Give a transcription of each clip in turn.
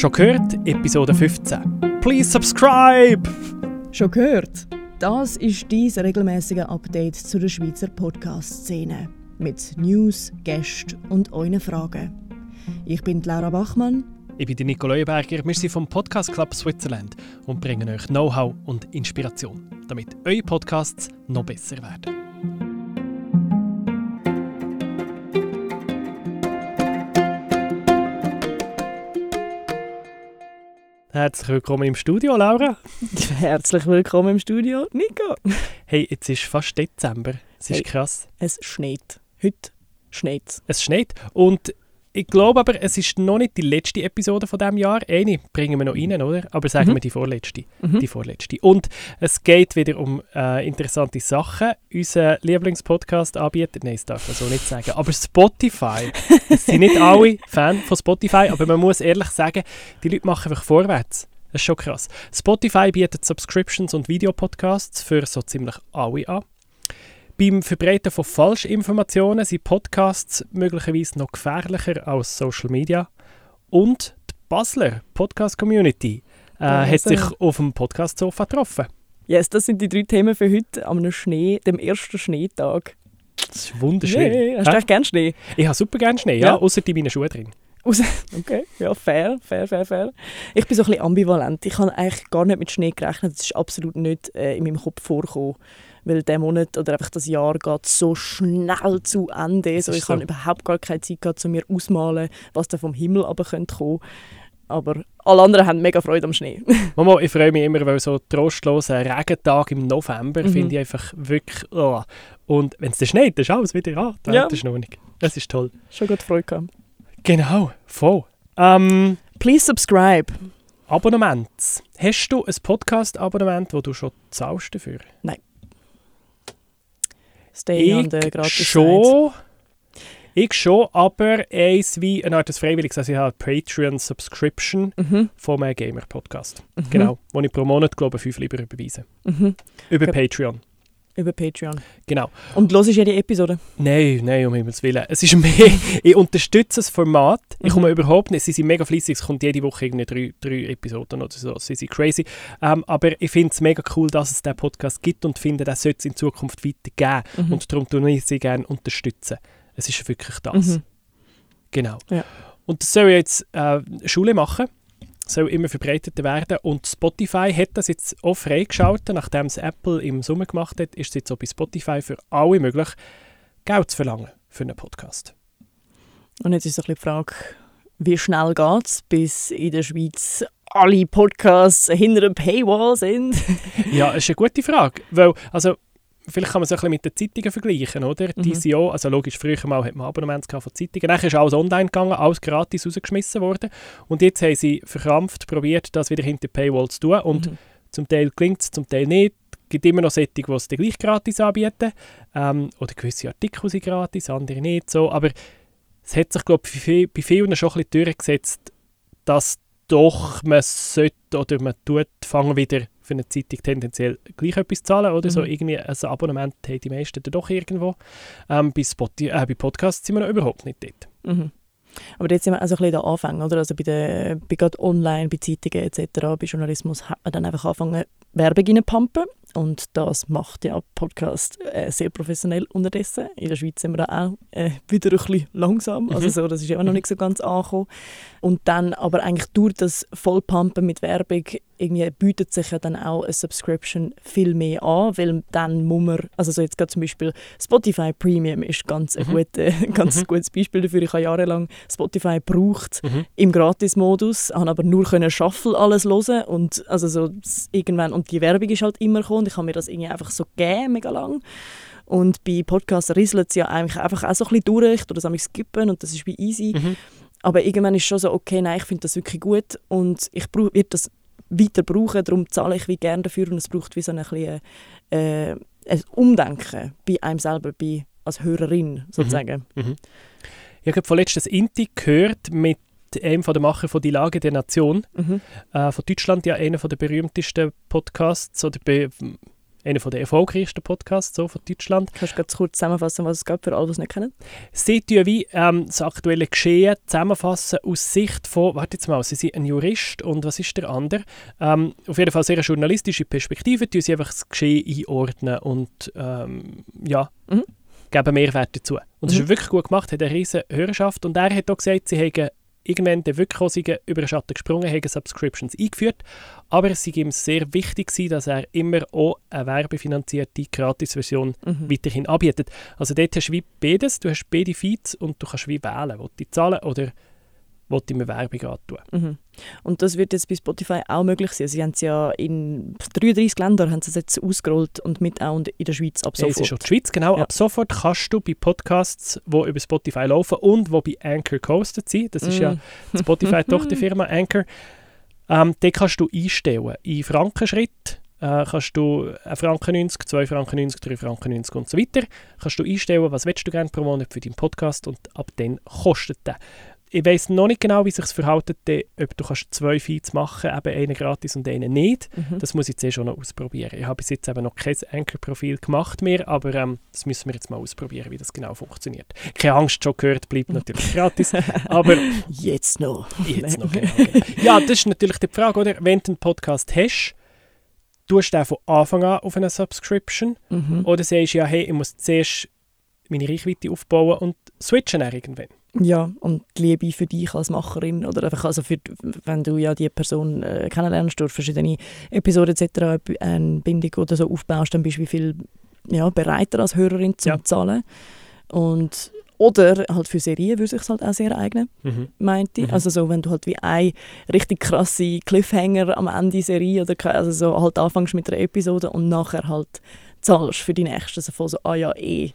Schon gehört? Episode 15. Please subscribe! Schon gehört? Das ist dein regelmäßige Update zu der Schweizer Podcast-Szene. Mit News, Gästen und euren Fragen. Ich bin Laura Bachmann. Ich bin Nico Leuenberger. Wir sind vom Podcast Club Switzerland und bringen euch Know-how und Inspiration, damit eure Podcasts noch besser werden. Herzlich willkommen im Studio, Laura. Herzlich willkommen im Studio, Nico. Hey, jetzt ist fast Dezember. Es ist Hey. krass. Es schneit. Heute schneit Es schneit und ich glaube aber, es ist noch nicht die letzte Episode von diesem Jahr. Eine bringen wir noch rein, oder? Aber sagen Mhm. wir die vorletzte. Mhm. Die vorletzte. Und es geht wieder um äh, interessante Sachen. Unser Lieblingspodcast-Anbieter, nein, das darf man so nicht sagen, aber Spotify. es sind nicht alle Fan von Spotify, aber man muss ehrlich sagen, die Leute machen einfach vorwärts. Das ist schon krass. Spotify bietet Subscriptions und Videopodcasts für so ziemlich alle an. Beim Verbreiten von Falschinformationen sind Podcasts möglicherweise noch gefährlicher als Social Media. Und die Basler Podcast Community äh, hat sich auf dem Podcast-Sofa getroffen. Yes, das sind die drei Themen für heute am Schnee, dem ersten Schneetag. Das ist wunderschön. Yay, Hast du echt gerne Schnee? Ich habe super gerne Schnee, ja, Ja. außer in meinen Schuhen drin. Okay, ja, fair, fair, fair, fair. Ich bin so ein bisschen ambivalent. Ich habe eigentlich gar nicht mit Schnee gerechnet. Das ist absolut nicht äh, in meinem Kopf vorgekommen. Weil der Monat oder einfach das Jahr geht so schnell zu Ende. So, ich so. habe überhaupt gar keine Zeit gehabt, um mir auszumalen, was da vom Himmel aber könnte kommen. Aber alle anderen haben mega Freude am Schnee. Mama, ich freue mich immer, weil so trostloser Regentag im November Mhm. finde ich einfach wirklich... Oh. Und wenn es dann schneit, dann ist alles wieder an. Da Ja. ist noch nicht. Das ist toll. Schon gut Freude gehabt. Genau, voll. Ähm, Please subscribe. Abonnement. Hast du ein Podcast-Abonnement, wo du schon zahlst dafür? Stay on the gratis schon. Ich schon, aber eins wie eine Art Freiwilliges. Also ich habe eine Patreon-Subscription Mhm. von meinem Gamer-Podcast. Mhm. Genau. Wo ich pro Monat, glaube ich, fünf lieber überweise. Mhm. Über. Patreon. Über Patreon. Genau. Und los ist jede Episode. Nein, nein, um Himmels Willen. Es ist mehr, ich unterstütze das Format. Ich komme Mhm. überhaupt nicht, sie sind mega fleissig, es kommt jede Woche irgendwie drei, drei Episoden oder so, sie sind crazy. Ähm, aber ich finde es mega cool, dass es diesen Podcast gibt und finde, das sollte es in Zukunft weitergeben. Mhm. Und darum tue ich sie gerne unterstützen. Es ist wirklich das. Mhm. Genau. Ja. Und das soll jetzt äh, Schule machen, soll immer verbreiteter werden. Und Spotify hat das jetzt auch freigeschaltet, nachdem es Apple im Sommer gemacht hat, ist es jetzt auch bei Spotify für alle möglich, Geld zu verlangen für einen Podcast. Und jetzt ist ein bisschen die Frage, wie schnell geht es, bis in der Schweiz alle Podcasts hinter der Paywall sind? Ja, das ist eine gute Frage, weil, also, vielleicht kann man es ein bisschen mit den Zeitungen vergleichen, oder? Mhm. auch, also logisch, früher mal hat man Abonnements von Zeitungen, dann ist alles online gegangen, alles gratis rausgeschmissen worden und jetzt haben sie verkrampft probiert, das wieder hinter die Paywall zu tun und Mhm. Zum Teil gelingt es, zum Teil nicht. Es gibt immer noch solche, die es gleich gratis anbieten. Ähm, oder gewisse Artikel sind gratis, andere nicht. So. Aber es hat sich, glaube ich, bei vielen schon ein bisschen durchgesetzt, dass doch man sollte oder man tut, fangen wieder für eine Zeitung tendenziell gleich etwas zahlen oder so. Mhm. Irgendwie ein Abonnement haben die meisten dann doch irgendwo. Ähm, bei, Spotify, äh, bei Podcasts sind wir noch überhaupt nicht dort. Mhm. Aber jetzt sind wir also ein bisschen der Anfang, oder? Also bei, der, bei gerade online, bei Zeitungen etc., bei Journalismus hat man dann einfach angefangen, Werbung reinpumpen. Und das macht ja Podcast äh, sehr professionell unterdessen. In der Schweiz sind wir da auch äh, wieder ein bisschen langsam. Also Mhm. so, das ist ja auch noch nicht so ganz angekommen. Und dann aber eigentlich durch das Vollpumpen mit Werbung irgendwie bietet sich ja dann auch eine Subscription viel mehr an, weil dann muss man, also so jetzt gerade zum Beispiel Spotify Premium ist ganz ein Mhm. gute, ganz Mhm. gutes Beispiel dafür. Ich habe jahrelang Spotify gebraucht Mhm. im Gratis-Modus, habe aber nur können Shuffle alles hören und also so irgendwann und die Werbung ist halt immer gekommen und ich habe mir das irgendwie einfach so gegeben, mega lang. Und bei Podcasts rieselt es ja eigentlich einfach auch so ein bisschen durch, ich tue das manchmal skippen und das ist wie easy. Mhm. Aber irgendwann ist schon so, okay, nein, ich finde das wirklich gut und ich brauch- werde das weiter brauchen, darum zahle ich wie gerne dafür und es braucht wie so ein, bisschen, äh, ein Umdenken bei einem selber, bei, als Hörerin sozusagen. Mhm. Ich habe vorletzt das Inti gehört mit einem von der Macher von «Die Lage der Nation» Mhm. äh, von Deutschland, ja einer von der berühmtesten Podcasts oder be einer der erfolgreichsten Podcasts so von Deutschland. Kannst du ganz kurz zusammenfassen, was es gibt für alle, die es nicht kennen? Sie tun wie ähm, das aktuelle Geschehen zusammenfassen aus Sicht von, warte jetzt mal, Sie sind ein Jurist und was ist der andere? Ähm, auf jeden Fall sehr eine journalistische Perspektive, tun Sie einfach das Geschehen einordnen und ähm, ja, Mhm. geben Mehrwert dazu. Und das Mhm. ist wirklich gut gemacht, hat eine riesige Hörerschaft und er hat auch gesagt, sie haben irgendwann den wirklich über den Schatten gesprungen, haben Subscriptions eingeführt, aber es sei ihm sehr wichtig gewesen, dass er immer auch eine werbefinanzierte Gratisversion Mhm. weiterhin anbietet. Also dort hast du wie beides, du hast beide Feeds und du kannst wie wählen, will ich zahlen oder will ich mir Werbung antun. Mhm. Und das wird jetzt bei Spotify auch möglich sein. Sie haben es ja in 33 Ländern haben sie jetzt ausgerollt und mit auch in der Schweiz ab Ja, es sofort. ist auch die Schweiz, genau. Ja. Ab sofort kannst du bei Podcasts, die über Spotify laufen und die bei Anchor gehostet sind, das ist ja Mm. die Spotify-Tochterfirma Anchor, ähm, den kannst du einstellen. In Frankenschritt äh, kannst du 1 Franken 90, 2 Franken 90, 3 Franken 90 und so weiter. Kannst du einstellen, was willst du gerne pro Monat für deinen Podcast und ab dann kostet der. Ich weiß noch nicht genau, wie sich es verhält, ob du kannst zwei Feeds machen eben einen gratis und einen nicht. Mhm. Das muss ich zuerst schon noch ausprobieren. Ich habe bis jetzt eben noch kein Anchor-Profil gemacht mehr, aber ähm, das müssen wir jetzt mal ausprobieren, wie das genau funktioniert. Keine Angst, schon gehört, bleibt natürlich gratis, aber Jetzt noch. jetzt noch genau. genau. Ja, das ist natürlich die Frage, oder? Wenn du einen Podcast hast, tust du den von Anfang an auf eine Subscription Mhm. oder sagst du ja, hey, ich muss zuerst meine Reichweite aufbauen und switchen irgendwann. Ja, und die Liebe für dich als Macherin oder einfach also für, wenn du ja die Person äh, kennenlernst durch verschiedene Episoden etc. eine Bindung oder so aufbaust, dann bist du wie viel ja, bereiter als Hörerin zum Ja. Zahlen. Und oder halt für Serien würde sich halt auch sehr eignen, Mhm. meinte ich. Mhm. Also so, wenn du halt wie ein richtig krasse Cliffhanger am Ende Serie oder also so halt anfängst mit einer Episode und nachher halt zahlst für die nächste. So, voll so ah ja, eh.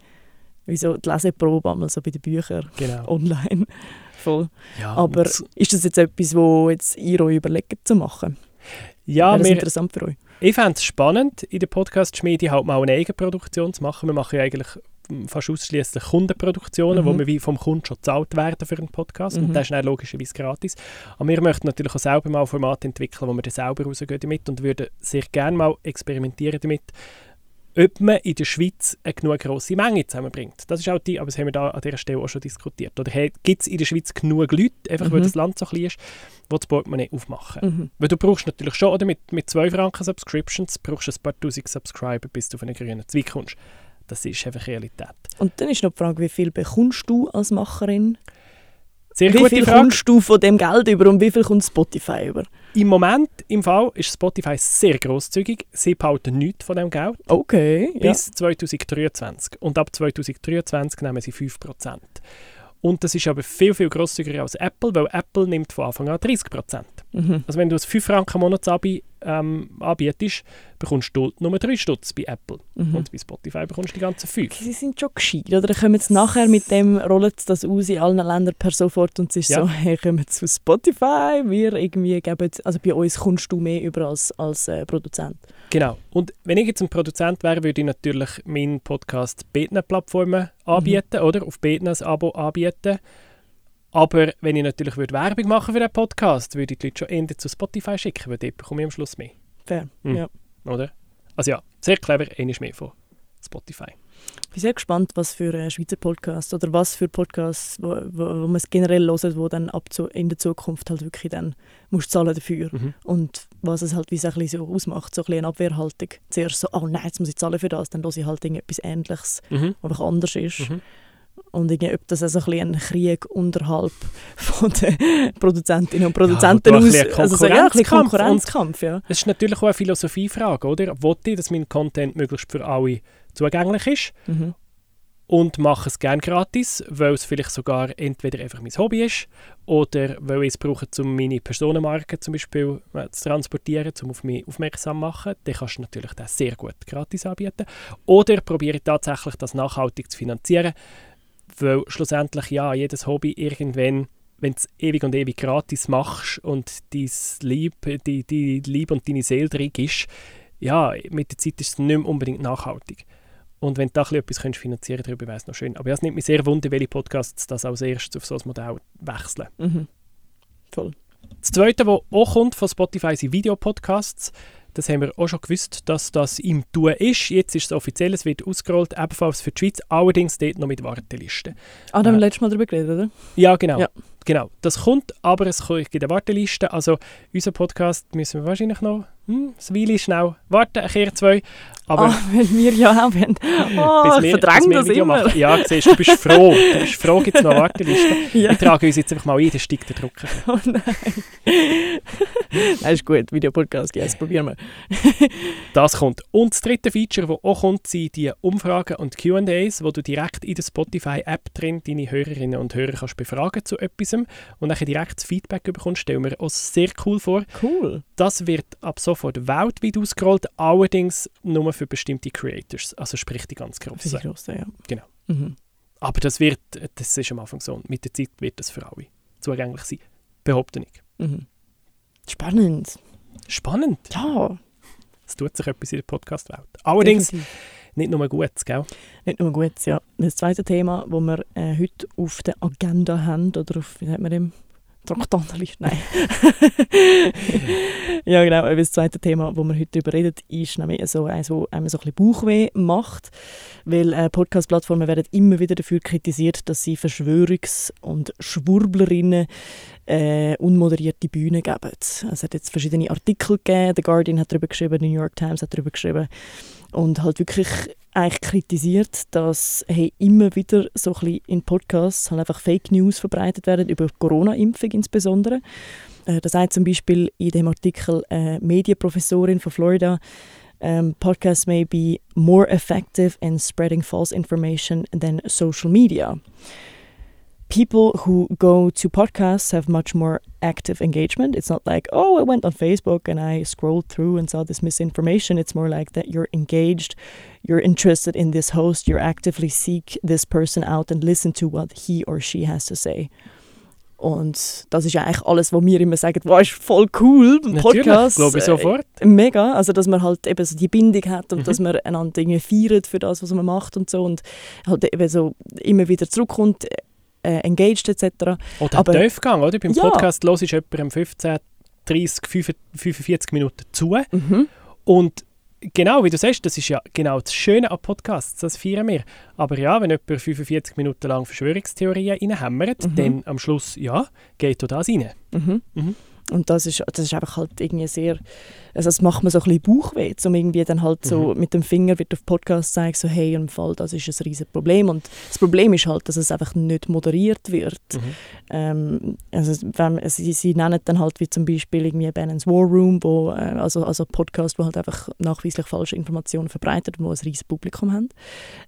Wie so die Leseprobe einmal so bei den Büchern Genau. online. Voll. Ja, Aber ist das jetzt etwas, wo jetzt ihr euch überlegt zu machen? ja Wäre das wir, interessant für euch? Ich fände es spannend, in der Podcast-Schmiede halt mal eine Eigenproduktion zu machen. Wir machen ja eigentlich mm, fast ausschließlich Kundenproduktionen, Mhm. wo wir wie vom Kunden schon gezahlt werden für einen Podcast. Mhm. Und das ist dann logischerweise gratis. Aber wir möchten natürlich auch selber mal Formate entwickeln, wo wir dann selber rausgehen damit und würden sehr gerne mal experimentieren damit, ob man in der Schweiz eine genug grosse Menge zusammenbringt. Das ist auch die, aber das haben wir da an dieser Stelle auch schon diskutiert. Oder hey, gibt es in der Schweiz genug Leute, einfach weil Mhm. das Land so klein ist, die das Portemonnaie aufmachen? Mhm. Weil du brauchst natürlich schon, oder mit, mit 2 Franken Subscriptions, brauchst du ein paar tausend Subscriber, bis du auf einen grünen Zweig kommst. Das ist einfach Realität. Und dann ist noch die Frage, wie viel bekommst du als Macherin? Sehr wie viel Frage. kommst du von dem Geld über und wie viel kommt Spotify über? Im Moment, im Fall, ist Spotify sehr grosszügig. Sie behalten nichts von dem Geld Okay, ja. bis 2023. Und ab 2023 nehmen sie 5%. Und das ist aber viel, viel grosszügiger als Apple, weil Apple nimmt von Anfang an 30%. Mhm. Also wenn du ein 5 Franken Monatsabi ähm, anbietest, bekommst du Nummer 3 Stutz bei Apple. Mhm. Und bei Spotify bekommst du die ganzen 5. Sie sind schon gescheit, oder? Kommen sie nachher mit dem, rollen sie das aus in allen Ländern per sofort und es ist Ja. so, hey, kommen zu Spotify, wir irgendwie geben, also bei uns kommst du mehr über als, als äh, Produzent. Genau. Und wenn ich jetzt ein Produzent wäre, würde ich natürlich meinen Podcast beiden Plattformen anbieten, oder? Auf beiden ein Abo anbieten. Aber wenn ich natürlich würde Werbung machen für den Podcast, würde ich die Leute schon eher zu Spotify schicken, weil dort bekomme ich am Schluss mehr, Fair, Mhm. ja. oder? Also ja, sehr clever, eines mehr von Spotify. Ich bin sehr gespannt, was für äh, Schweizer Podcasts oder was für Podcasts, wo, wo, wo man es generell hört, wo dann ab zu, in der Zukunft halt wirklich dann musst zahlen dafür. Mhm. Und was es halt wie so, ein bisschen so ausmacht, so ein bisschen eine Abwehrhaltung. Zuerst so, oh nein, jetzt muss ich zahlen für das, dann höre ich halt irgendetwas Ähnliches, Mhm. was einfach anders ist. Mhm. Und irgendwie, ob das also ein, ein Krieg unterhalb von den Produzentinnen und Produzenten Ja, aus... Also so, ja, ein Konkurrenzkampf, ja. Es ist natürlich auch eine Philosophiefrage, oder? Wollte ich, dass mein Content möglichst für alle zugänglich ist? Mhm. und mache es gerne gratis, weil es vielleicht sogar entweder einfach mein Hobby ist oder weil ich es brauche, um meine Personenmarke zum Beispiel äh, zu transportieren, um auf mich aufmerksam zu machen, dann kannst du natürlich das sehr gut gratis anbieten. Oder probiere ich tatsächlich, das nachhaltig zu finanzieren, weil schlussendlich ja jedes Hobby irgendwann wenn du es ewig und ewig gratis machst und dein Lieb, die, die Liebe und deine Seele drin ist, ja, mit der Zeit ist es nicht mehr unbedingt nachhaltig. Und wenn du da etwas könntest finanzieren darüber wäre es noch schön. Aber es nimmt mich sehr wunder, welche Podcasts das als erstes auf so ein Modell wechseln. Mhm. Voll. Das Zweite, was auch kommt von Spotify, sind Videopodcasts. Das haben wir auch schon gewusst, dass das im Tun ist. Jetzt ist es offiziell, es wird ausgerollt, ebenfalls für die Schweiz, allerdings dort noch mit Wartelisten. Ah, da haben wir Äh, letztes Mal darüber geredet, oder? Ja, genau. Ja. genau. Das kommt, aber es gibt eine Warteliste. Also unser Podcast müssen wir wahrscheinlich noch hm, ein Weile schnell warten, ein Kehr zwei. Aber ah, weil wir ja auch haben. Oh, ich verdränge das Video immer. machen. Ja, siehst, du bist froh. Du bist froh, gibt es noch eine Warteliste. Ja. Wir tragen uns jetzt einfach mal ein, dann steigt der Druck. Oh nein. nein, ist gut. Videopodcast, yes, probieren wir. Das kommt. Und das dritte Feature, das auch kommt, sind die Umfragen und Q&As, wo du direkt in der Spotify-App drin deine Hörerinnen und Hörer kannst befragen zu etwas und dann direkt das Feedback bekommst. Stellen wir uns sehr cool vor. Cool. Das wird ab sofort weltweit ausgerollt, allerdings nur für bestimmte Creators, also sprich die ganz Für die. Grossen, ja. Genau. Mhm. Aber das wird, das ist am Anfang so, und mit der Zeit wird das für alle zugänglich sein. Behaupte ich. Mhm. Spannend. Spannend. Ja. Es tut sich etwas in der Podcast-Welt. Allerdings definitiv. nicht nur Gutes, gell? Nicht nur gut, ja. Das zweite Thema, das wir äh, heute auf der Agenda haben, oder auf, wie nennt man dem? Traktandenliste? Nein. ja, genau. aber Das zweite Thema, das wir heute darüber reden, ist nämlich so eins, das einem so ein bisschen Bauchweh macht. Weil äh, Podcast-Plattformen werden immer wieder dafür kritisiert, dass sie Verschwörungs- und Schwurblerinnen äh, unmoderierte Bühne geben. Es hat jetzt verschiedene Artikel gegeben. The Guardian hat darüber geschrieben, The New York Times hat darüber geschrieben. Und halt wirklich eigentlich kritisiert, dass hey, immer wieder so ein bisschen in Podcasts halt einfach Fake News verbreitet werden, über Corona-Impfung insbesondere. Äh, Das sagt zum Beispiel in dem Artikel eine Medienprofessorin von Florida, um, podcasts may be more effective in spreading false information than social media. People who go to podcasts have much more active engagement. It's not like, oh, I went on Facebook and I scrolled through and saw this misinformation. It's more like that you're engaged, you're interested in this host, you're actively seek this person out and listen to what he or she has to say. Und das ist ja eigentlich alles, was wir immer sagen, wow, ist voll cool, ein Podcast. glaube ich äh, sofort. Mega, also dass man halt eben so die Bindung hat und Mhm. dass man einander irgendwie feiert für das, was man macht und so und halt eben so immer wieder zurückkommt, äh, engaged etc. Oder Aber- Tiefgang, oder? Beim Ja. Podcast los ist jemand 15, 30, 45 Minuten zu. Mhm. Und genau, wie du sagst, das ist ja genau das Schöne an Podcasts, das feiern wir. Aber ja, wenn jemand 45 Minuten lang Verschwörungstheorien reinhämmert, Mhm. dann am Schluss, ja, geht da das rein. Mhm. Mhm. Und das ist, das ist einfach halt irgendwie sehr, also das macht mir so ein bisschen Bauchweh, um irgendwie dann halt so Mhm. mit dem Finger wird auf Podcast zeigen, so hey, im Fall, das ist ein riesen Problem. Und das Problem ist halt, dass es einfach nicht moderiert wird. Mhm. Ähm, also wenn, sie, sie nennen dann halt wie zum Beispiel irgendwie Bannon's War Room, wo, äh, also, also Podcast, wo halt einfach nachweislich falsche Informationen verbreitet, wo ein riesiges Publikum haben.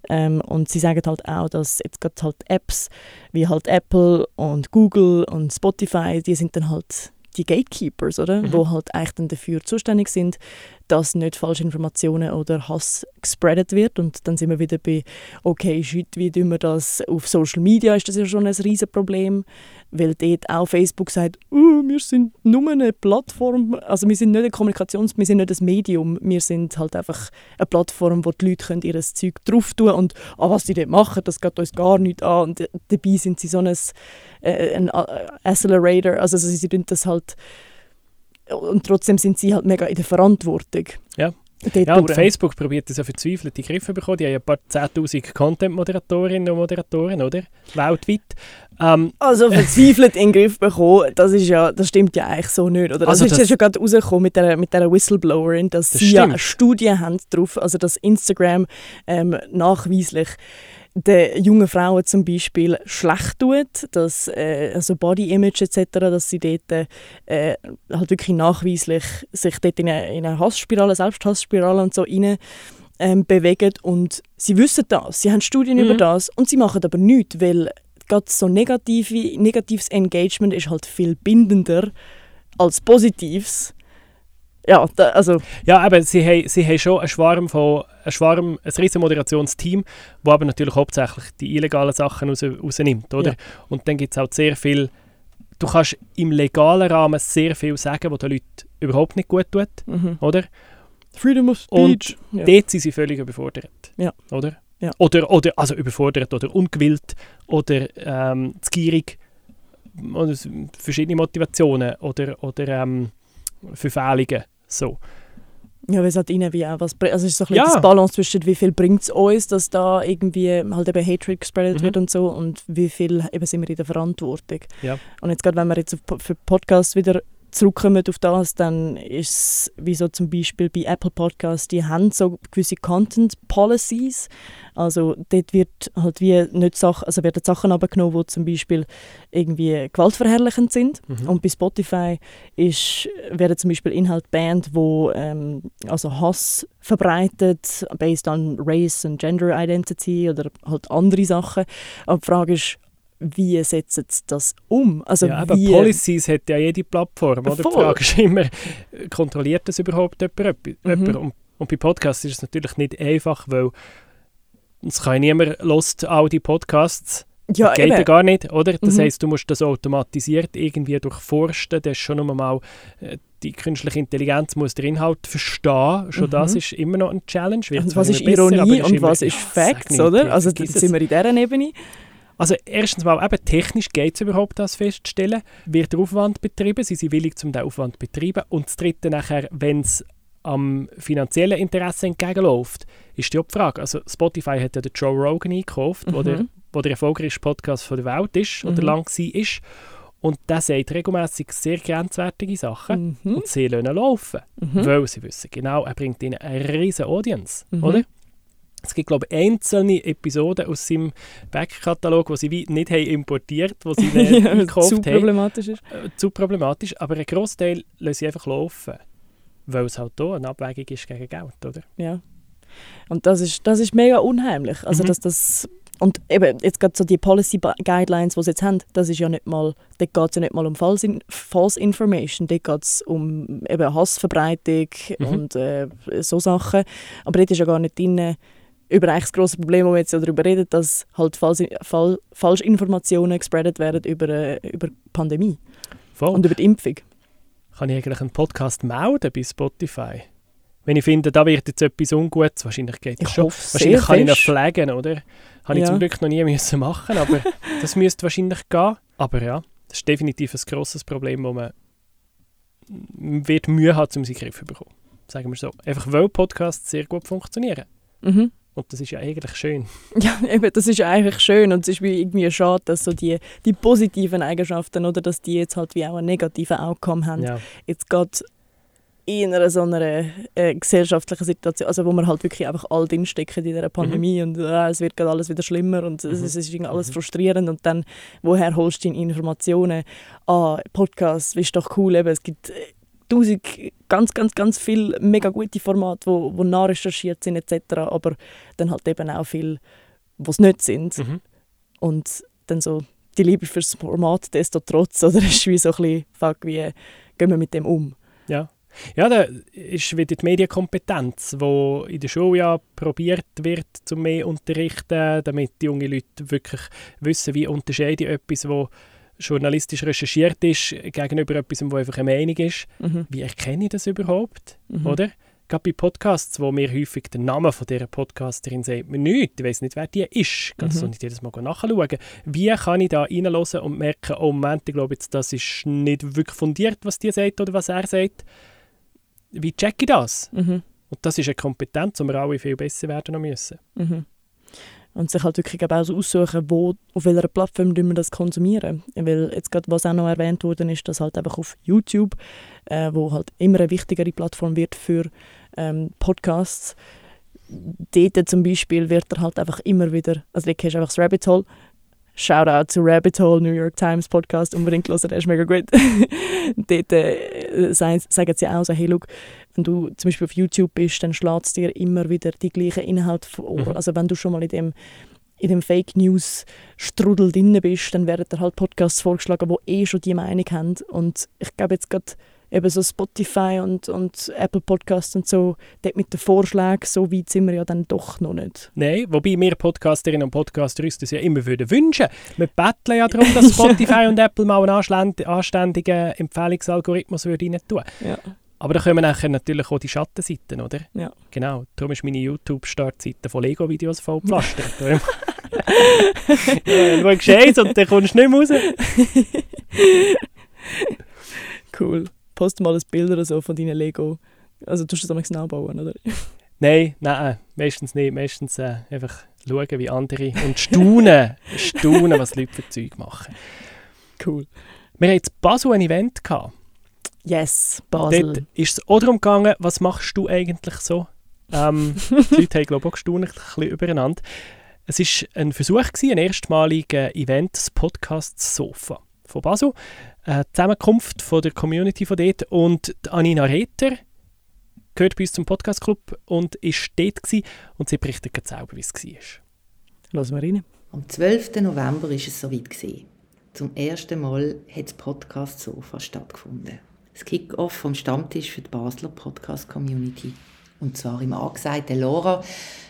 Ähm, und sie sagen halt auch, dass jetzt gerade halt Apps wie halt Apple und Google und Spotify, die sind dann halt die Gatekeepers, oder? Mhm. Wo halt eigentlich dann dafür zuständig sind, dass nicht falsche Informationen oder Hass gespreadet wird. Und dann sind wir wieder bei, okay, shit, wie tun wir das auf Social Media, ist das ja schon ein riesen Problem, weil dort auch Facebook sagt, «Uh, wir sind nur eine Plattform, also wir sind nicht ein Kommunikations-, wir sind nicht ein Medium, wir sind halt einfach eine Plattform, wo die Leute können ihr Zeug drauf tun und ah, was sie dort machen, das geht uns gar nicht an. Und dabei sind sie so ein, äh, ein äh, Accelerator, also sie, tun das halt und trotzdem sind sie halt mega in der Verantwortung. Ja. Ja, und. Facebook probiert das ja verzweifelt in den Griff zu bekommen. Die haben ja ein paar 10'000 Content-Moderatorinnen und Moderatoren, oder? Weltweit. Ähm, Also verzweifelt in den Griff bekommen, das, ist ja, das stimmt ja eigentlich so nicht. Oder? Das Also ist das- ja schon gerade rausgekommen mit der, mit der Whistleblowerin, dass Das sie ja stimmt. eine Studie haben drauf, also dass Instagram ähm, nachweislich den jungen Frauen zum Beispiel schlecht tut, dass äh, also Body Image etc., dass sie dort äh, halt wirklich nachweislich sich dort in eine, in eine Hassspirale, Selbsthassspirale und so rein ähm, bewegen und sie wissen das, sie haben Studien Mhm. über das und sie machen aber nichts, weil gerade so negative, negatives Engagement ist halt viel bindender als positives. Ja, da, also Ja, aber sie haben, sie haben schon einen Schwarm von, einen Schwarm, ein riesen Moderationsteam, das aber natürlich hauptsächlich die illegalen Sachen raus, rausnimmt, oder? Ja. Und dann gibt es halt sehr viel, du kannst im legalen Rahmen sehr viel sagen, was den Leuten überhaupt nicht gut tut, mhm. oder? Freedom of Und Speech. ja. Dort sind sie völlig überfordert, Ja. oder? Ja. Oder, oder, also überfordert oder ungewillt oder ähm, zu gierig oder verschiedene Motivationen oder, oder ähm, Verfehlungen, so. Ja, weil es halt ihnen wie auch was bringt. Also es ist so ein bisschen Ja. das Balance zwischen wie viel bringt es uns, dass da irgendwie halt eben Hatred gespreadet Mhm. wird und so und wie viel eben sind wir in der Verantwortung. Ja. Und jetzt gerade, wenn wir jetzt auf, für Podcasts wieder zurückkommen auf das, dann ist es wie so zum Beispiel bei Apple Podcasts, die haben so gewisse Content Policies. Also dort wird halt wie nicht Sachen, also werden Sachen abgenommen, die zum Beispiel irgendwie gewaltverherrlichend sind. Mhm. Und bei Spotify ist, werden zum Beispiel Inhalte banned, wo ähm, also Hass verbreitet, based on Race and Gender Identity oder halt andere Sachen. Aber die Frage ist, wie setzen sie das um? Also ja, aber Policies hat ja jede Plattform. Oder? Die. Frage ist immer, kontrolliert das überhaupt jemand? Mhm. jemand? Und, und bei Podcasts ist es natürlich nicht einfach, weil es kann niemand lost all die Podcasts. ja, Geht ja eben. gar nicht, oder? Das Mhm. heisst, du musst das automatisiert irgendwie durchforsten. Das ist schon einmal äh, die künstliche Intelligenz muss den Inhalt verstehen. Schon Mhm. das ist immer noch ein Challenge. Wird Und was ist besser, Ironie ist und immer- was ist Ja, Facts, oder? ja, Also sind wir in dieser Ebene. Also erstens mal, eben technisch geht es überhaupt, das festzustellen. Wird der Aufwand betrieben? Sie sind willig, um den Aufwand zu betreiben. Und das Dritte nachher, wenn es am finanziellen Interesse entgegenläuft, ist die Frage. Also Spotify hat ja den Joe Rogan eingekauft, wo, der, Mhm. wo der erfolgreichste Podcast von der Welt ist oder Mhm. lang war. Ist. Und der sagt regelmäßig sehr grenzwertige Sachen. Mhm. Und sie lassen laufen, Mhm. weil sie wissen genau, er bringt ihnen eine riesige Audience, Mhm. oder? Es gibt, glaube ich, einzelne Episoden aus seinem Backkatalog, die sie wie nicht haben importiert haben, die sie nicht ja, gekauft zu haben. problematisch ist. Äh, zu problematisch. Aber ein Großteil lassen sie einfach laufen. Weil es halt hier eine Abwägung ist gegen Geld, oder? Ja. Und das ist, das ist mega unheimlich. Also, Mhm. dass das und eben, jetzt gerade so die Policy Guidelines, die sie jetzt haben, das ist ja nicht mal, dort geht es ja nicht mal um False, false Information, dort geht es um eben Hassverbreitung Mhm. und äh, so Sachen. Aber dort ist ja gar nicht drin, über eigentlich das grosse Problem, wo wir jetzt ja darüber reden, dass halt falsche, Fal Falschinformationen gespreadet werden über, äh, über die Pandemie Voll. und über die Impfung. Kann ich eigentlich einen Podcast melden bei Spotify? Wenn ich finde, da wird jetzt etwas Ungutes, wahrscheinlich geht Ich schon. Wahrscheinlich kann ich ihn fest. flaggen, oder? Habe ich Ja. zum Glück noch nie müssen machen, aber das müsste wahrscheinlich gehen. Aber ja, das ist definitiv ein grosses Problem, wo man wird Mühe hat, um sie in den Griff zu bekommen. Sagen wir so. Einfach weil Podcasts sehr gut funktionieren. Mhm. Und das ist ja eigentlich schön. Ja, eben, das ist ja eigentlich schön und es ist wie irgendwie schade, dass so die, die positiven Eigenschaften, oder dass die jetzt halt wie auch einen negativen Outcome haben. Ja. Jetzt geht in einer so einer äh, gesellschaftlichen Situation, also wo wir halt wirklich einfach all drinstecken in dieser Pandemie und äh, es wird gerade alles wieder schlimmer und es, Mhm. es ist irgendwie alles Mhm. frustrierend und dann, woher holst du deine Informationen? Ah, Podcast, ist doch cool, eben, es gibt äh, tausend, ganz, ganz, ganz viele mega gute Formate, wo, wo nachrecherchiert sind etc., aber dann halt eben auch viel, wo es nicht sind Mhm. und dann so die Liebe fürs Format desto trotz, oder ist wie so ein bisschen, fuck, wie gehen wir mit dem um? Ja. Ja, da ist wieder die Medienkompetenz, die in der Schule ja probiert wird, zu mehr unterrichten, damit die jungen Leute wirklich wissen, wie unterscheide ich etwas, wo journalistisch recherchiert ist, gegenüber etwas, wo einfach eine Meinung ist. Mhm. Wie erkenne ich das überhaupt, Mhm. oder? Gerade bei Podcasts, wo mir häufig den Namen von dieser Podcasterin sagt mir nichts, ich weiß nicht, wer die ist, kannst Mhm. du nicht jedes Mal nachschauen. Wie kann ich da reinhören und merken, oh Moment, ich glaube jetzt, das ist nicht wirklich fundiert, was die sagt oder was er sagt. Wie checke ich das? Mhm. Und das ist eine Kompetenz, die wir alle viel besser werden müssen. Mhm. Und sich halt wirklich auch so aussuchen, wo, auf welcher Plattform wir das konsumieren. Weil jetzt gerade, was auch noch erwähnt worden ist, dass halt einfach auf YouTube, äh, wo halt immer eine wichtigere Plattform wird für ähm, Podcasts, dort zum Beispiel wird er halt einfach immer wieder, also dort hast du einfach das Rabbit Hole, Shoutout zu Rabbit Hole, New York Times Podcast, unbedingt hören, der ist mega gut. dort äh, sagen sie auch so, hey, look, wenn du zum Beispiel auf YouTube bist, dann schlägt es dir immer wieder die gleichen Inhalte vor. Mhm. Also wenn du schon mal in dem, in dem Fake News Strudel drin bist, dann werden dir halt Podcasts vorgeschlagen, die eh schon die Meinung haben. Und ich glaube jetzt gerade eben so Spotify und, und Apple Podcasts und so, dort mit den Vorschlägen, so weit sind wir ja dann doch noch nicht. Nein, wobei wir Podcasterinnen und Podcaster uns das ja immer würden wünschen. Wir betteln ja darum, dass Spotify und Apple mal einen anständigen, anständigen Empfehlungsalgorithmus würden rein tun. Ja. Aber da kommen nachher natürlich auch die Schattenseiten, oder? Ja. Genau. Darum ist meine YouTube-Startseite von Lego-Videos voll gepflastert. du gescheit und dann kommst du nicht mehr raus. Cool. Post mal ein Bild oder so von deinen Lego Also tust du das nachbauen, oder? Nein, nein, meistens nicht. Meistens äh, einfach schauen, wie andere und staunen, staunen, was Leute für Zeug machen. Cool. Wir hatten jetzt Basel ein Event. Gehabt. Yes, Basel. Dort ist es auch darum gegangen, was machst du eigentlich so? Ähm, die Leute haben, glaube ich, auch gestaunt, ein bisschen übereinander. Es war ein Versuch, gewesen, ein erstmaliges Event, das Podcast Sofa von Basel. Eine Zusammenkunft von der Community von dort. Und Anina Reter gehört bei uns zum Podcast Club und ist dort gewesen, und sie berichtet jetzt selber, wie es war. Lassen wir rein. Am 12. November war es soweit. Gewesen. Zum ersten Mal hat das Podcast Sofa stattgefunden. Das Kick-Off vom Stammtisch für die Basler Podcast-Community. Und zwar im angesagten Lora,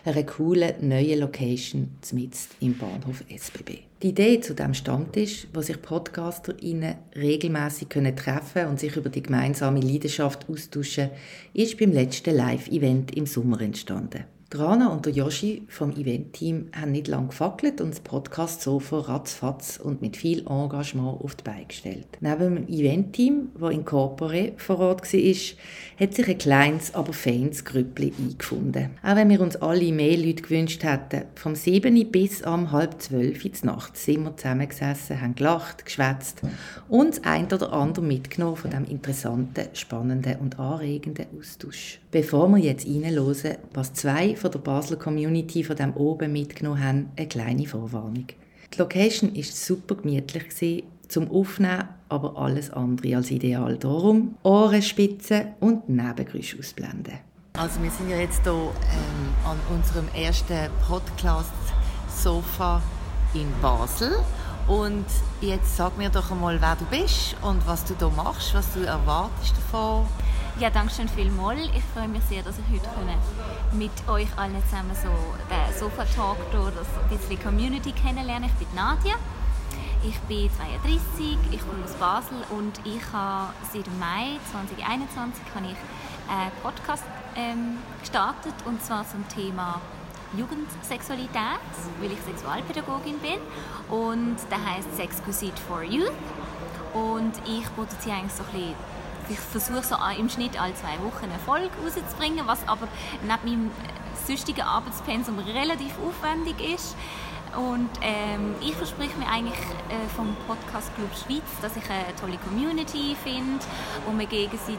einer coolen neuen Location mitten im Bahnhof SBB. Die Idee zu dem Stammtisch, wo sich PodcasterInnen regelmäßig treffen können und sich über die gemeinsame Leidenschaft austauschen, ist beim letzten Live-Event im Sommer entstanden. Rana und der Yoshi vom Event-Team haben nicht lange gefackelt und das Podcast-Sofa ratzfatz und mit viel Engagement auf die Beine gestellt. Neben dem Event-Team, das in Corpore vor Ort war, hat sich ein kleines, aber feines Grüppli eingefunden. Auch wenn wir uns alle mehr Leute gewünscht hätten, vom 7 bis am halb 12 Uhr Nacht sind wir zusammengesessen, haben gelacht, geschwätzt und das ein oder andere mitgenommen von dem interessanten, spannenden und anregenden Austausch. Bevor wir jetzt reinhören, was zwei von der Basler Community von dem oben mitgenommen haben, eine kleine Vorwarnung. Die Location war super gemütlich zum Aufnehmen, aber alles andere als ideal. Darum Ohrenspitzen und Nebengeräusche ausblenden. Also wir sind ja jetzt hier ähm, an unserem ersten Podcast-Sofa in Basel. Und jetzt sag mir doch einmal, wer du bist und was du hier machst, was du erwartest davon. Ja, danke schön vielmals. Ich freue mich sehr, dass ich heute mit euch allen zusammen so den Sofa-Talk durch das bisschen Community kennenlernen. Ich bin Nadja. Ich bin 32, ich komme aus Basel und ich habe seit Mai 2021 habe ich einen Podcast ähm, gestartet und zwar zum Thema Jugendsexualität, weil ich Sexualpädagogin bin und der heißt Sexquisite for Youth und ich produziere eigentlich so ein bisschen ich versuche so im Schnitt alle zwei Wochen eine Folge rauszubringen, was aber neben meinem sonstigen Arbeitspensum relativ aufwendig ist. Und ähm, ich verspreche mir eigentlich äh, vom Podcast Club Schweiz, dass ich eine tolle Community finde, wo man gegenseitig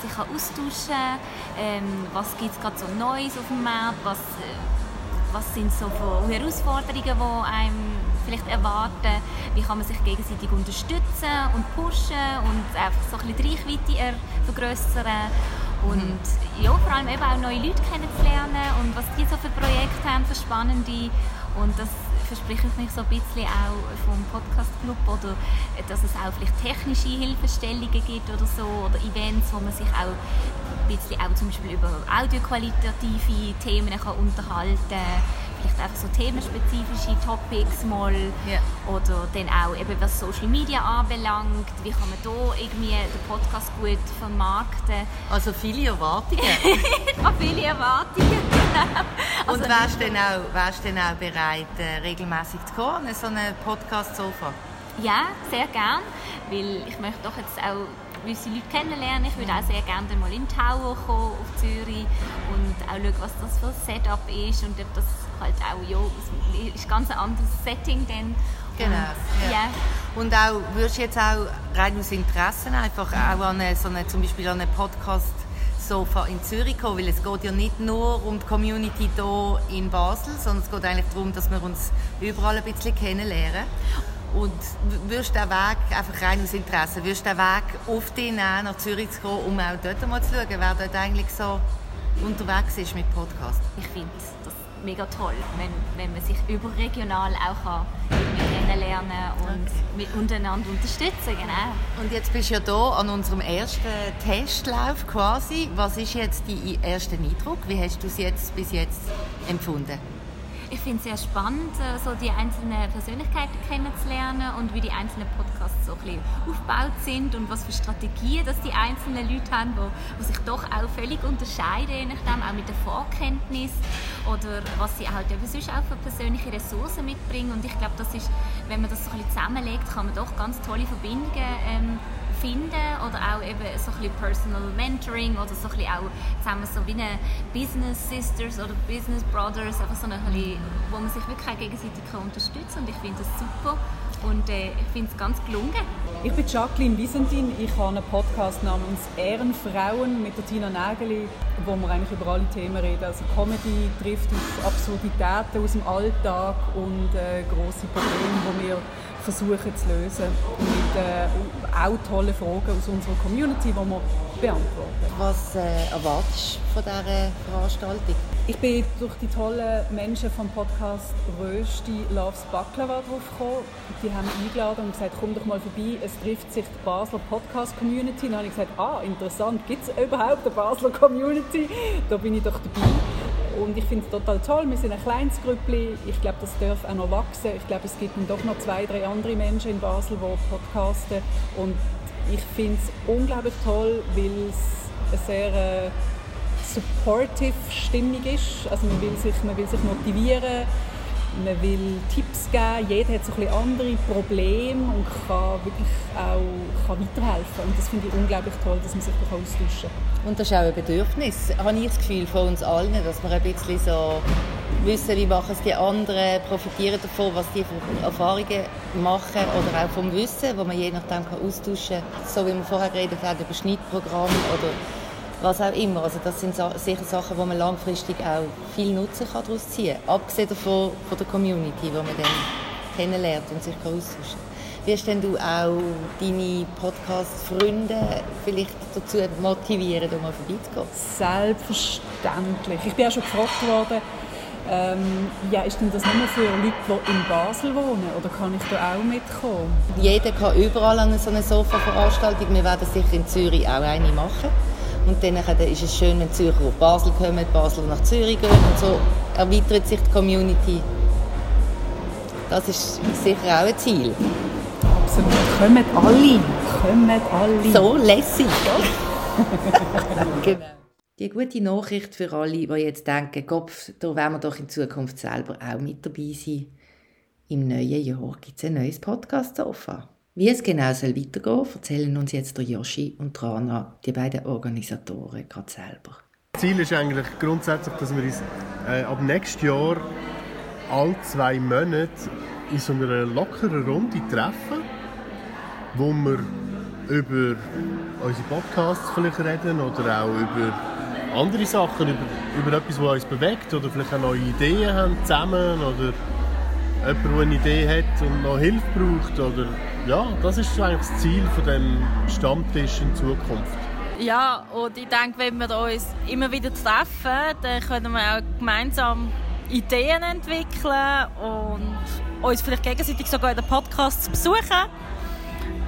sich austauschen kann. Ähm, was gibt es gerade so Neues auf dem Markt? Was, äh, was sind so Herausforderungen, die einem vielleicht erwarten, wie kann man sich gegenseitig unterstützen und pushen und einfach so ein bisschen die Reichweite vergrößern. Und mhm. ja, vor allem eben auch neue Leute kennenzulernen und was die so für Projekte haben, für spannende. Und das verspreche ich mich so ein bisschen auch vom Podcast Club oder dass es auch vielleicht technische Hilfestellungen gibt oder so oder Events, wo man sich auch ein bisschen auch zum Beispiel über audioqualitative Themen kann unterhalten kann vielleicht einfach so themenspezifische Topics mal yeah. oder dann auch eben was Social Media anbelangt, wie kann man da irgendwie den Podcast gut vermarkten. Also viele Erwartungen. viele Erwartungen, also, Und wärst du dann auch, wärst dann auch bereit, äh, regelmäßig zu kommen, so einen Podcast-Sofa? Ja, sehr gern, weil ich möchte doch jetzt auch gewisse Leute kennenlernen. Ich würde auch sehr gerne mal in Tower kommen, auf Zürich und auch schauen, was das für ein Setup ist und ob das halt auch, ja, es ist ganz ein anderes Setting dann. Genau. Und, ja. Und auch, würdest du jetzt auch rein aus Interesse einfach auch an eine, so eine, zum Beispiel an einen Podcast Sofa in Zürich kommen, weil es geht ja nicht nur um die Community hier in Basel, sondern es geht eigentlich darum, dass wir uns überall ein bisschen kennenlernen. Und würdest du den Weg, einfach rein aus Interesse, würdest du den Weg auf dich nehmen, nach Zürich zu kommen, um auch dort mal zu schauen, wer dort eigentlich so unterwegs ist mit Podcast? Ich finde das mega toll, wenn, wenn man sich überregional auch kann kennenlernen und okay. mit untereinander unterstützen genau. Und jetzt bist du ja hier an unserem ersten Testlauf quasi. Was ist jetzt dein erster Eindruck? Wie hast du es jetzt bis jetzt empfunden? Ich finde es sehr spannend, äh, so die einzelnen Persönlichkeiten kennenzulernen und wie die einzelnen Podcasts so ein bisschen aufgebaut sind und was für Strategien dass die einzelnen Leute haben, wo sich doch auch völlig unterscheiden, nachdem, auch mit der Vorkenntnis oder was sie halt eben sonst auch für persönliche Ressourcen mitbringen. Und ich glaube, wenn man das so ein bisschen zusammenlegt, kann man doch ganz tolle Verbindungen ähm, finden oder auch eben so ein bisschen Personal Mentoring oder so ein bisschen auch zusammen so wie eine Business Sisters oder Business Brothers, einfach so ein bisschen, wo man sich wirklich auch gegenseitig unterstützen kann und ich finde das super und äh, ich finde es ganz gelungen. Ich bin Jacqueline Wiesentin. Ich habe einen Podcast namens Ehrenfrauen mit der Tina Nägeli, wo wir eigentlich über alle Themen reden. Also Comedy trifft auf Absurditäten aus dem Alltag und äh, große Probleme, die wir versuchen zu lösen. Mit äh, auch tolle Fragen aus unserer Community, die wir beantworten. Was äh, erwartest du von dieser Veranstaltung? Ich bin durch die tollen Menschen vom Podcast Rösti Loves Baklava draufgekommen. Die haben mich eingeladen und gesagt, komm doch mal vorbei, es trifft sich die Basler Podcast Community. Dann habe ich gesagt, ah, interessant, gibt es überhaupt eine Basler Community? Da bin ich doch dabei. Und ich finde es total toll. Wir sind ein kleines Grüppli. Ich glaube, das darf auch noch wachsen. Ich glaube, es gibt doch noch zwei, drei andere Menschen in Basel, die podcasten. Und ich finde es unglaublich toll, weil es eine sehr äh, supportive Stimmung ist. Also man will sich, man will sich motivieren, man will Tipps geben. Jeder hat so ein bisschen andere Probleme und kann wirklich auch kann weiterhelfen. Und das finde ich unglaublich toll, dass man sich da austauschen kann. Und das ist auch ein Bedürfnis, habe ich das Gefühl, von uns allen, dass wir ein bisschen so wissen, wie machen es die anderen, profitieren davon, was die für Erfahrungen machen oder auch vom Wissen, wo man je nachdem kann austauschen kann. So wie wir vorher geredet haben über Schnittprogramm oder was auch immer. Also das sind sicher Sachen, wo man langfristig auch viel Nutzen kann daraus ziehen kann. Abgesehen davon von der Community, die man dann kennenlernt und sich austauschen kann. Wie hast denn du auch deine Podcast-Freunde vielleicht dazu motivieren, um mal vorbeizugehen? Selbstverständlich. Ich bin auch schon gefragt worden, ähm, ja, ist denn das nur für Leute, die in Basel wohnen oder kann ich da auch mitkommen? Jeder kann überall an so einer Sofa-Veranstaltung. Wir werden sicher in Zürich auch eine machen. Und dann ist es schön, wenn Zürcher auf Basel kommen, Basel nach Zürich gehen und so erweitert sich die Community. Das ist sicher auch ein Ziel. Absolut. Kommen alle. Kommen alle. So lässig. genau. Die gute Nachricht für alle, die jetzt denken, Kopf, da werden wir doch in Zukunft selber auch mit dabei sein. Im neuen Jahr gibt es ein neues Podcast-Sofa. Wie es genau soll weitergehen erzählen uns jetzt der Yoshi und Rana, die beiden Organisatoren, gerade selber. Das Ziel ist eigentlich grundsätzlich, dass wir uns äh, ab nächstes Jahr alle zwei Monate in so einer lockeren Runde treffen, wo wir über unsere Podcasts vielleicht reden oder auch über andere Sachen, über, über etwas, was uns bewegt oder vielleicht auch neue Ideen haben zusammen oder jemand, der eine Idee hat und noch Hilfe braucht oder ja, das ist eigentlich das Ziel von dem Stammtisch in Zukunft. Ja, und ich denke, wenn wir uns immer wieder treffen, dann können wir auch gemeinsam Ideen entwickeln und uns vielleicht gegenseitig sogar in den Podcasts besuchen.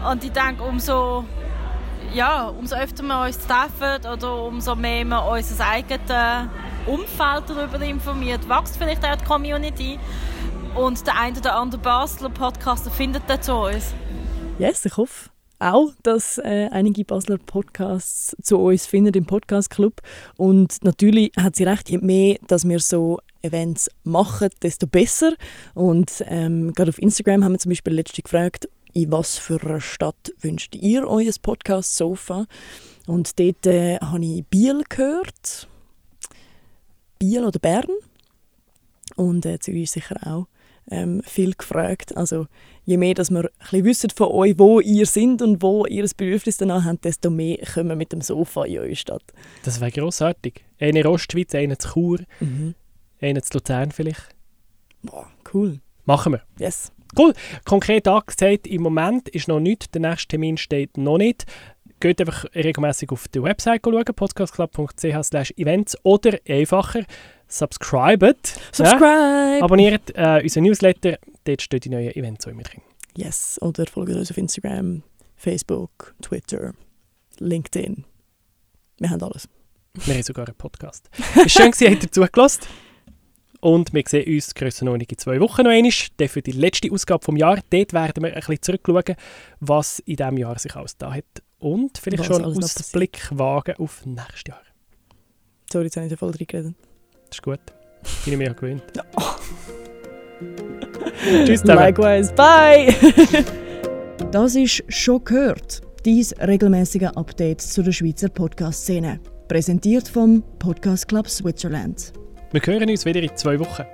Und ich denke, umso, ja, umso öfter wir uns treffen oder umso mehr wir unser eigenes Umfeld darüber informiert, wächst vielleicht auch die Community. Und der eine oder andere Basler Podcaster findet dann zu uns. Yes, ich hoffe auch, dass äh, einige Basler Podcasts zu uns finden im Podcast Club. Und natürlich hat sie recht, je mehr, dass wir so Events machen, desto besser. Und ähm, gerade auf Instagram haben wir zum Beispiel letztens gefragt, in was für einer Stadt wünscht ihr euer Podcast-Sofa? Und dort äh, habe ich Biel gehört. Biel oder Bern. Und äh, Zürich sicher auch ähm, viel gefragt. Also je mehr, dass wir ein wissen von euch, wo ihr seid und wo ihr das Bedürfnis danach habt, desto mehr kommen wir mit dem Sofa in eure Stadt. Das wäre grossartig. Eine in Ostschweiz, eine zu Chur, mhm. eine zu Luzern vielleicht. Boah, cool. Machen wir. Yes. Cool. Konkret angesagt, im Moment ist noch nichts, der nächste Termin steht noch nicht. Geht einfach regelmäßig auf die Website schauen, podcastclub.ch events oder einfacher, subscribet. Subscribe! Ja? Abonniert äh, unseren Newsletter, dort stehen die neuen Events auch immer drin. Yes, oder folgt uns auf Instagram, Facebook, Twitter, LinkedIn. Wir haben alles. Wir haben sogar einen Podcast. Schön, dass ihr zugelassen und wir sehen uns Grössenordnung in zwei Wochen noch einmal. Dann für die letzte Ausgabe des Jahres. Dort werden wir ein bisschen zurückschauen, was in diesem Jahr sich alles da hat. Und vielleicht was schon einen Ausblick wagen auf nächstes Jahr. Sorry, jetzt habe ich voll reingeredet. Das ist gut. Bin ich mir ja gewöhnt. Oh. Tschüss zusammen. Likewise. Bye. das ist «Schon gehört», Dies regelmäßige Update zu der Schweizer Podcast-Szene. Präsentiert vom Podcast Club Switzerland. Wir hören uns wieder in zwei Wochen.